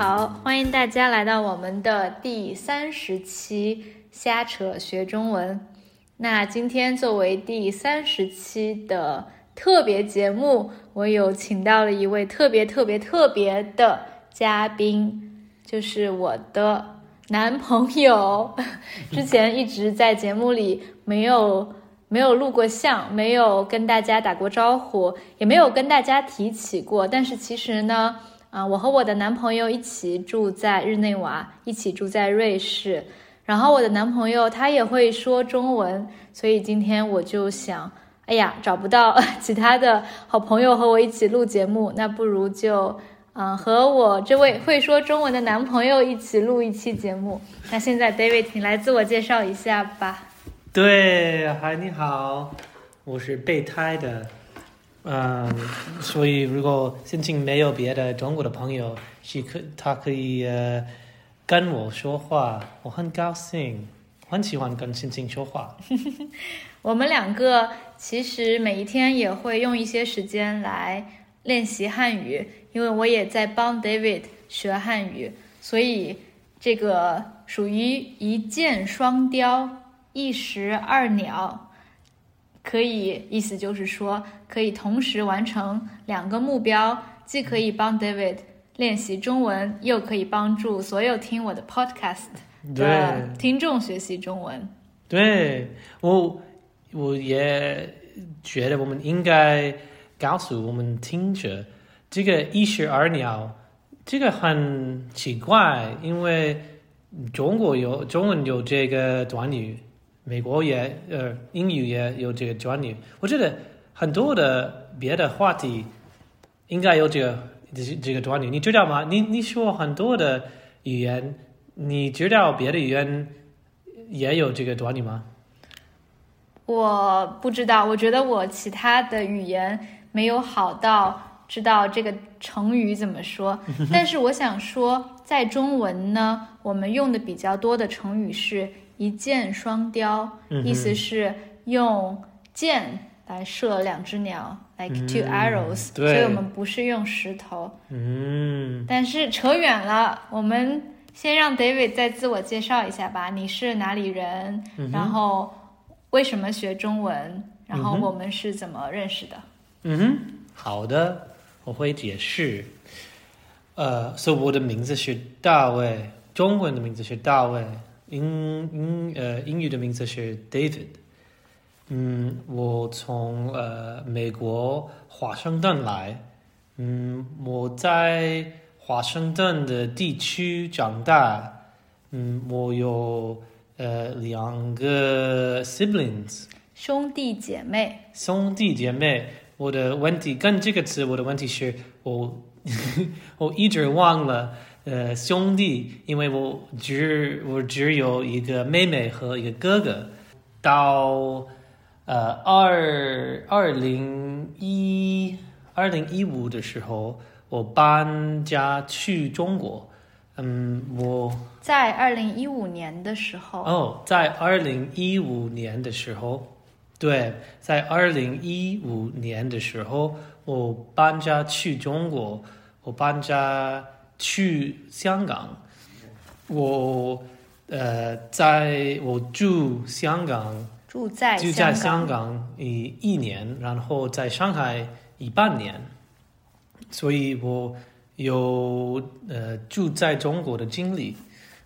好，欢迎大家来到我们的第三十期瞎扯学中文。那今天作为第三十期的特别节目，我有请到了一位特别特别特别的嘉宾，就是我的男朋友。之前一直在节目里没有没有录过像，没有跟大家打过招呼，也没有跟大家提起过。但是其实呢，啊，我和我的男朋友一起住在日内瓦，一起住在瑞士。然后我的男朋友他也会说中文，所以今天我就想，哎呀，找不到 其他的好朋友和我一起录节目，那不如就，嗯，和我这位会说中文的男朋友一起录一期节目。那现在 David，你来自我介绍一下吧。对，嗨，你好，我是备胎的，嗯，所以如果心情没有别的中国的朋友，是可他可以呃。跟我说话，我很高兴，很喜欢跟心情说话。我们两个其实每一天也会用一些时间来练习汉语，因为我也在帮 David 学汉语，所以这个属于一箭双雕、一石二鸟，可以意思就是说可以同时完成两个目标，既可以帮 David。练习中文又可以帮助所有听我的 podcast 的听众学习中文。对我，我也觉得我们应该告诉我们听者，这个一石二鸟，这个很奇怪，因为中国有中文有这个短语，美国也呃英语也有这个短语。我觉得很多的别的话题应该有这个。这这个短语你知道吗？你你说很多的语言，你知道别的语言也有这个短语吗？我不知道，我觉得我其他的语言没有好到知道这个成语怎么说。但是我想说，在中文呢，我们用的比较多的成语是一箭双雕，意思是用箭。来射两只鸟，like two arrows，所以我们不是用石头。嗯，但是扯远了，我们先让 David 再自我介绍一下吧。你是哪里人？然后为什么学中文？然后我们是怎么认识的？嗯哼，好的，我会解释。呃，所以我的名字是大卫，中文的名字是大卫，英英呃英语的名字是 David。嗯，我从呃美国华盛顿来，嗯，我在华盛顿的地区长大，嗯，我有呃两个 siblings 兄弟姐妹，兄弟姐妹。我的问题跟这个词，我的问题是我 我一直忘了呃兄弟，因为我只我只有一个妹妹和一个哥哥，到。呃，二二零一二零一五的时候，我搬家去中国。嗯，我在二零一五年的时候。哦，在二零一五年的时候，对，在二零一五年的时候，我搬家去中国，我搬家去香港。我呃，在我住香港。住在住在香港一一年，然后在上海一半年，所以我有呃住在中国的经历，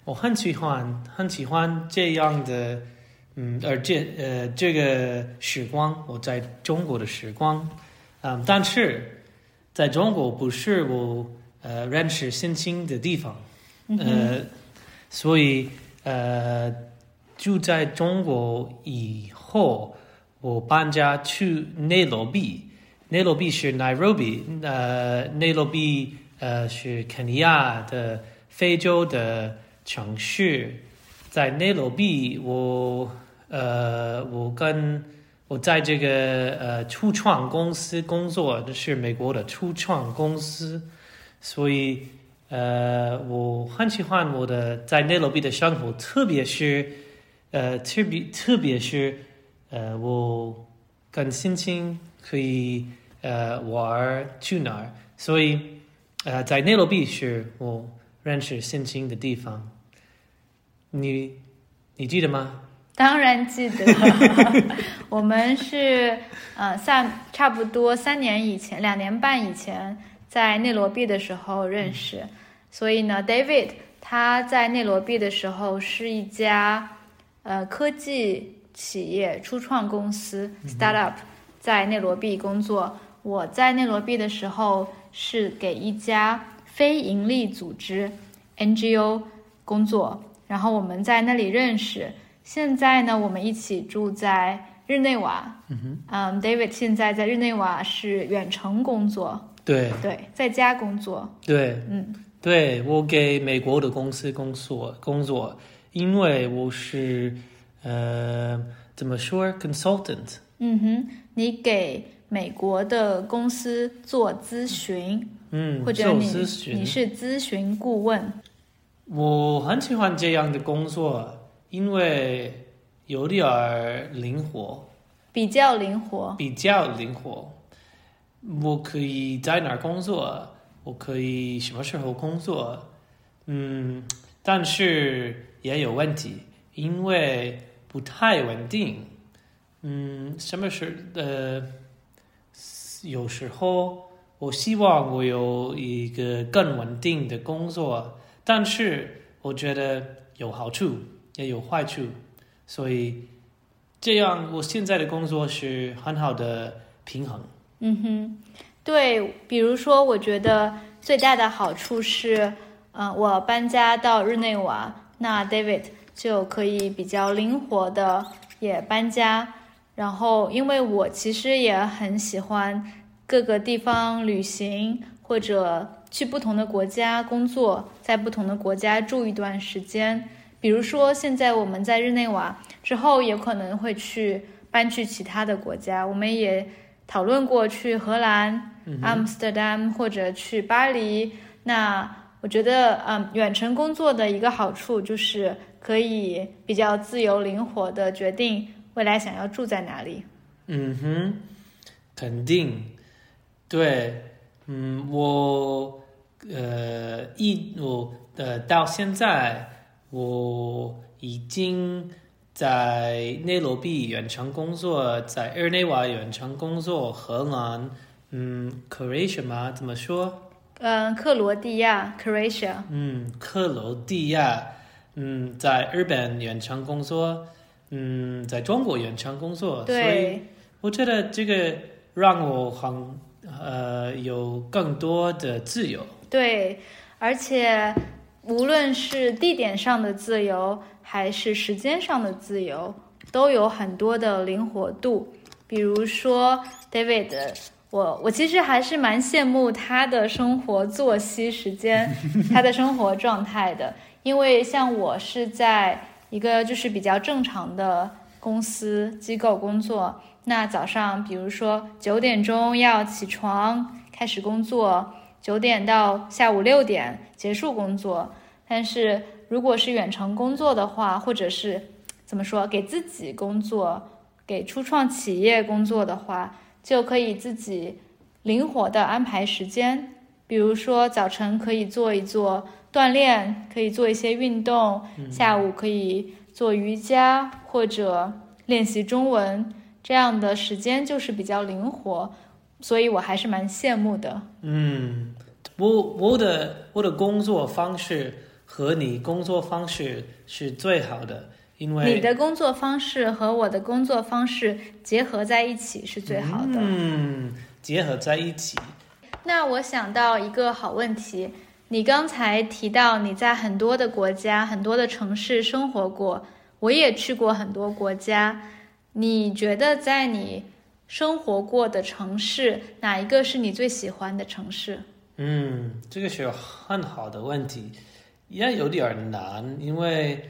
我很喜欢很喜欢这样的嗯，而这呃这个时光我在中国的时光，嗯，但是在中国不是我呃认识新兴的地方，呃，所以呃。住在中国以后，我搬家去内罗毕。内罗毕是 Nairobi，呃，内罗毕呃是肯尼亚的非洲的城市。在内罗毕，我呃，我跟我在这个呃初创公司工作，这是美国的初创公司，所以呃，我很喜欢我的在内罗毕的生活，特别是。呃，特别特别是，呃，我跟心情可以呃玩去哪儿，所以呃，在内罗毕是我认识心情的地方。你你记得吗？当然记得，我们是呃三差不多三年以前，两年半以前在内罗毕的时候认识。所以呢，David 他在内罗毕的时候是一家呃科技企业初创公司 startup，在内罗毕工作。我在内罗毕的时候是给一家非盈利组织 NGO 工作，然后我们在那里认识。现在呢，我们一起住在日内瓦。嗯哼，嗯，David 现在在日内瓦是远程工作，对对，在家工作。对嗯对，我给美国的公司工作工作，因为我是呃怎么说 consultant。嗯哼，你给美国的公司做咨询，嗯，或者你咨询你是咨询顾问。我很喜欢这样的工作，因为有点儿灵活，比较灵活。比较灵活。我可以在哪工作，我可以什么时候工作，嗯，但是也有问题，因为不太稳定。嗯，什么时呃，有时候我希望我有一个更稳定的工作，但是我觉得有好处也有坏处，所以这样我现在的工作是很好的平衡。嗯哼，对，比如说，我觉得最大的好处是，嗯、我搬家到日内瓦，那 David 就可以比较灵活的也搬家。然后，因为我其实也很喜欢各个地方旅行，或者去不同的国家工作，在不同的国家住一段时间。比如说，现在我们在日内瓦，之后也可能会去搬去其他的国家。我们也讨论过去荷兰、阿姆斯特丹或者去巴黎。那我觉得，嗯，远程工作的一个好处就是可以比较自由灵活的决定未来想要住在哪里。嗯哼，肯定，对，嗯，我呃一我呃到现在我已经在内罗毕远程工作，在日内瓦远程工作，荷兰，嗯，Croatia 吗？怎么说？嗯，克罗地亚 （Croatia）。嗯，克罗地亚，嗯，在日本远程工作，嗯，在中国远程工作，所以对，我觉得这个让我很呃有更多的自由。对，而且无论是地点上的自由，还是时间上的自由，都有很多的灵活度。比如说 David，我我其实还是蛮羡慕他的生活作息时间，他的生活状态的，因为像我是在一个就是比较正常的公司机构工作，那早上比如说九点钟要起床开始工作。九点到下午六点结束工作，但是如果是远程工作的话，或者是怎么说，给自己工作、给初创企业工作的话，就可以自己灵活的安排时间。比如说早晨可以做一做锻炼，可以做一些运动，下午可以做瑜伽或者练习中文，这样的时间就是比较灵活。所以我还是蛮羡慕的。嗯，我我的我的工作方式和你工作方式是最好的，因为你的工作方式和我的工作方式结合在一起是最好的。嗯，结合在一起。那我想到一个好问题，你刚才提到你在很多的国家、很多的城市生活过，我也去过很多国家。你觉得在你生活过的城市，哪一个是你最喜欢的城市？嗯，这个是很好的问题，也有点难，因为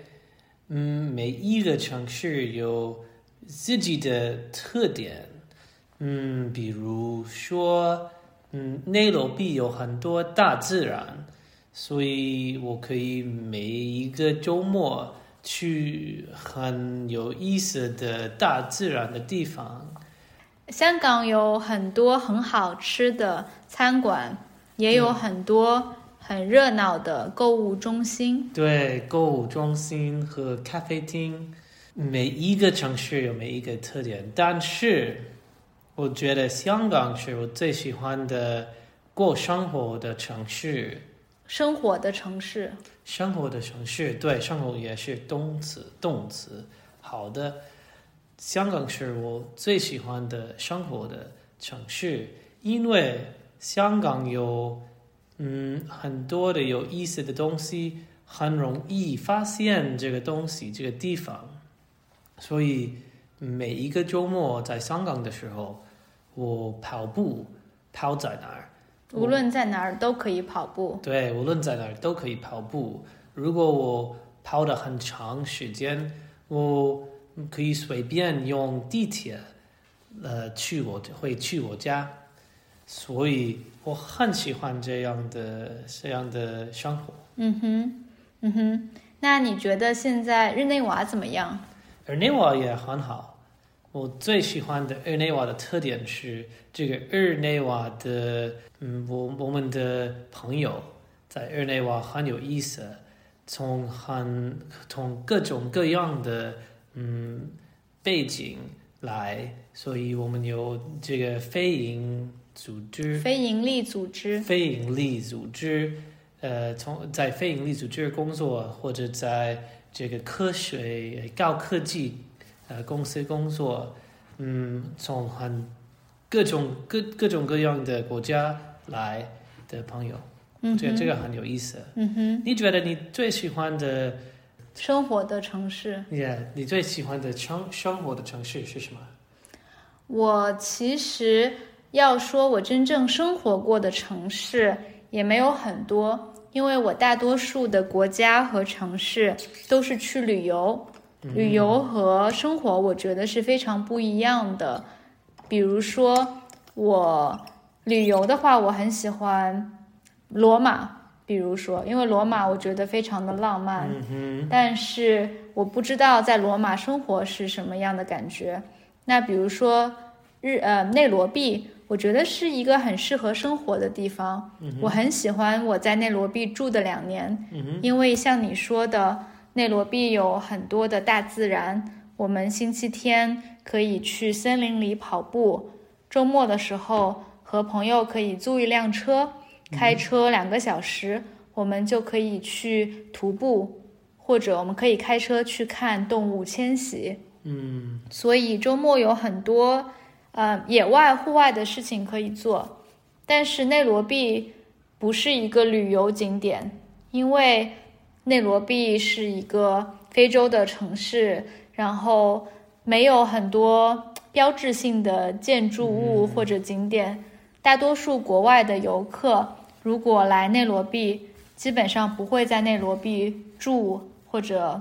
嗯，每一个城市有自己的特点。嗯，比如说，嗯，内罗毕有很多大自然，所以我可以每一个周末去很有意思的大自然的地方。香港有很多很好吃的餐馆，也有很多很热闹的购物中心。对，购物中心和咖啡厅，每一个城市有每一个特点，但是我觉得香港是我最喜欢的过生活的城市。生活的城市，生活的城市，对，生活也是动词，动词。好的，香港是我最喜欢的生活的城市，因为香港有嗯很多的有意思的东西，很容易发现这个东西这个地方，所以每一个周末在香港的时候，我跑步跑在哪儿？无论在哪儿都可以跑步。对，无论在哪儿都可以跑步。如果我跑的很长时间，我可以随便用地铁，呃，去我会去我家，所以我很喜欢这样的这样的生活。嗯哼，嗯哼。那你觉得现在日内瓦怎么样？日内瓦也很好。我最喜欢的日内瓦的特点是，这个日内瓦的，嗯，我我们的朋友在日内瓦很有意思，从很从各种各样的嗯背景来，所以我们有这个非营组织，非盈利组织，非盈利组织，呃，从在非盈利组织工作或者在这个科学高科技。呃，公司工作，嗯，从很各种各各种各样的国家来的朋友，嗯，这这个很有意思。嗯哼，你觉得你最喜欢的生活的城市？Yeah，你最喜欢的生生活的城市是什么？我其实要说，我真正生活过的城市也没有很多，因为我大多数的国家和城市都是去旅游。旅游和生活，我觉得是非常不一样的。比如说，我旅游的话，我很喜欢罗马。比如说，因为罗马我觉得非常的浪漫。但是我不知道在罗马生活是什么样的感觉。那比如说日呃内罗毕，我觉得是一个很适合生活的地方。我很喜欢我在内罗毕住的两年。因为像你说的。内罗毕有很多的大自然，我们星期天可以去森林里跑步，周末的时候和朋友可以租一辆车，开车两个小时，我们就可以去徒步，或者我们可以开车去看动物迁徙。嗯，所以周末有很多呃野外户外的事情可以做，但是内罗毕不是一个旅游景点，因为。内罗毕是一个非洲的城市，然后没有很多标志性的建筑物或者景点。大多数国外的游客如果来内罗毕，基本上不会在内罗毕住或者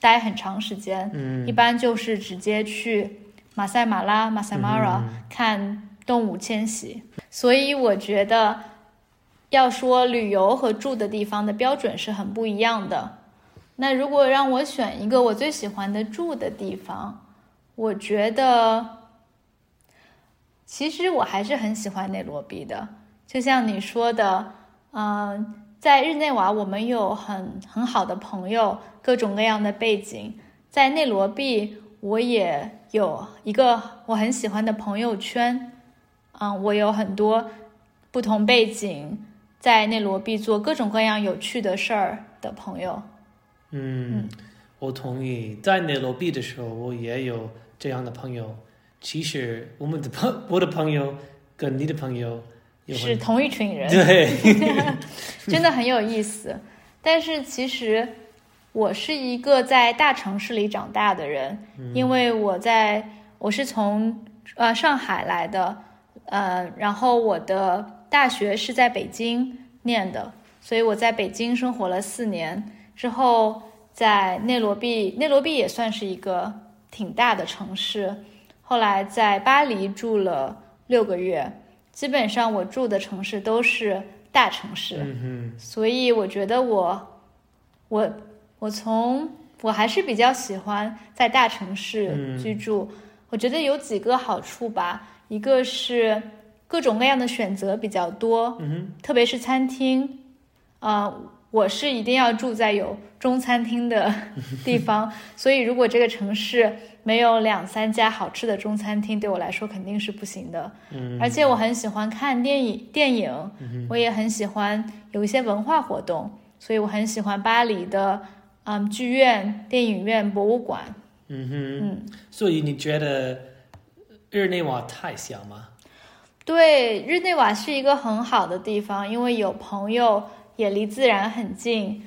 待很长时间。嗯，一般就是直接去马赛马拉 （Masai Mara） 看动物迁徙。所以我觉得。要说旅游和住的地方的标准是很不一样的。那如果让我选一个我最喜欢的住的地方，我觉得，其实我还是很喜欢内罗毕的。就像你说的，嗯，在日内瓦我们有很很好的朋友，各种各样的背景。在内罗毕，我也有一个我很喜欢的朋友圈。嗯，我有很多不同背景。在内罗毕做各种各样有趣的事儿的朋友，嗯，我同意。在内罗毕的时候，我也有这样的朋友。其实我们的朋，我的朋友跟你的朋友是同一群人，对，真的很有意思。但是其实我是一个在大城市里长大的人，因为我在我是从呃上海来的，呃，然后我的。大学是在北京念的，所以我在北京生活了四年之后，在内罗毕，内罗毕也算是一个挺大的城市。后来在巴黎住了六个月，基本上我住的城市都是大城市，所以我觉得我，我，我从我还是比较喜欢在大城市居住。我觉得有几个好处吧，一个是。各种各样的选择比较多，嗯特别是餐厅，呃，我是一定要住在有中餐厅的 地方，所以如果这个城市没有两三家好吃的中餐厅，对我来说肯定是不行的。嗯，而且我很喜欢看电影，电影，我也很喜欢有一些文化活动，所以我很喜欢巴黎的嗯剧院、电影院、博物馆。嗯哼，嗯，所以你觉得日内瓦太小吗？对，日内瓦是一个很好的地方，因为有朋友，也离自然很近，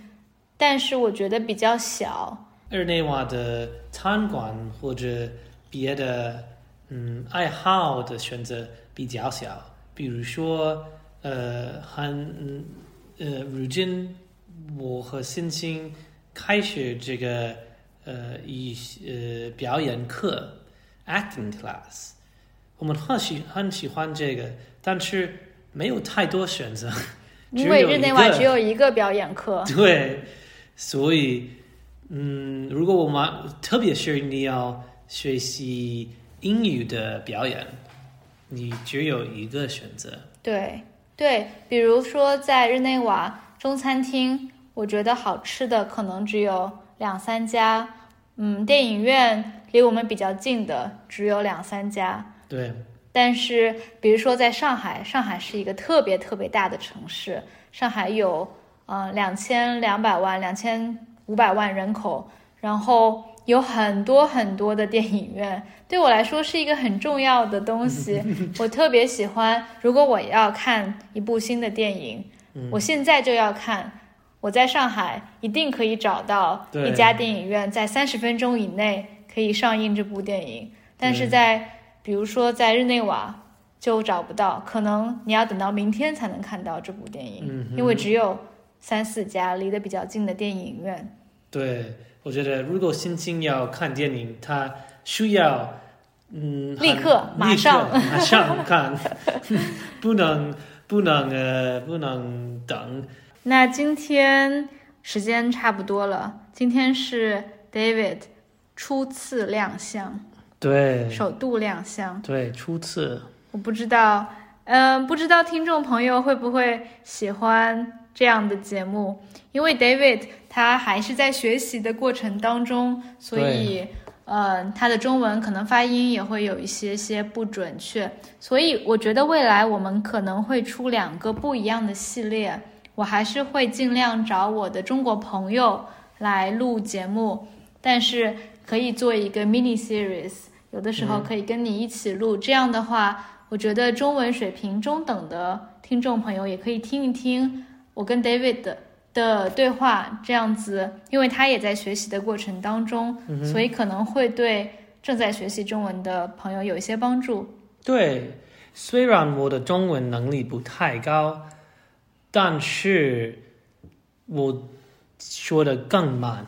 但是我觉得比较小。日内瓦的餐馆或者别的嗯爱好的选择比较小，比如说呃，很呃，如今我和星星开始这个呃一呃表演课 acting class，我们很喜很喜欢这个，但是没有太多选择，因为日内瓦只有一个表演课。对，所以，嗯，如果我们特别是你要学习英语的表演，你只有一个选择。对对，比如说在日内瓦中餐厅，我觉得好吃的可能只有两三家。嗯，电影院离我们比较近的只有两三家。对，但是，比如说在上海，上海是一个特别特别大的城市，上海有呃两千两百万、两千五百万人口，然后有很多很多的电影院，对我来说是一个很重要的东西。我特别喜欢，如果我要看一部新的电影，我现在就要看。我在上海一定可以找到一家电影院，在三十分钟以内可以上映这部电影，但是对在比如说在日内瓦就找不到，可能你要等到明天才能看到这部电影，嗯因为只有三四家离得比较近的电影院。对，我觉得如果心情要看电影，他需要嗯立刻马上马上看，不能不能呃不能等。那今天时间差不多了，今天是 David 初次亮相，对首度亮相。对，初次我不知道，嗯、不知道听众朋友会不会喜欢这样的节目？因为 David 他还是在学习的过程当中，所以，呃，他的中文可能发音也会有一些些不准确。所以我觉得未来我们可能会出两个不一样的系列，我还是会尽量找我的中国朋友来录节目，但是可以做一个 mini series，有的时候可以跟你一起录，这样的话。我觉得中文水平中等的听众朋友也可以听一听我跟 David 的的对话，这样子，因为他也在学习的过程当中，所以可能会对正在学习中文的朋友有一些帮助。对，虽然我的中文能力不太高，但是我说的更慢，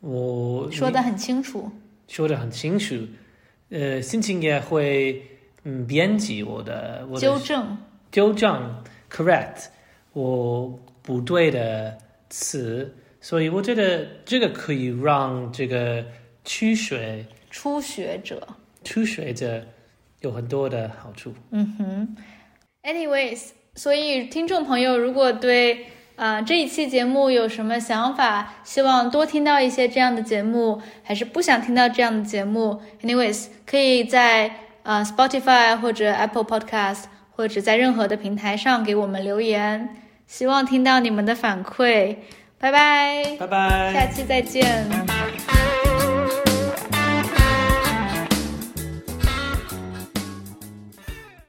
我说的很清楚，说的很清楚，呃，心情也会嗯编辑我的我的纠正。纠正 correct 我不对的词，所以我觉得这个可以让这个初学初学者，初学者有很多的好处。嗯哼。Anyways，所以听众朋友如果对呃这一期节目有什么想法，希望多听到一些这样的节目，还是不想听到这样的节目，anyways，可以在呃 Spotify 或者 Apple Podcast 或者在任何的平台上给我们留言，希望听到你们的反馈。拜拜，拜拜。下期再见。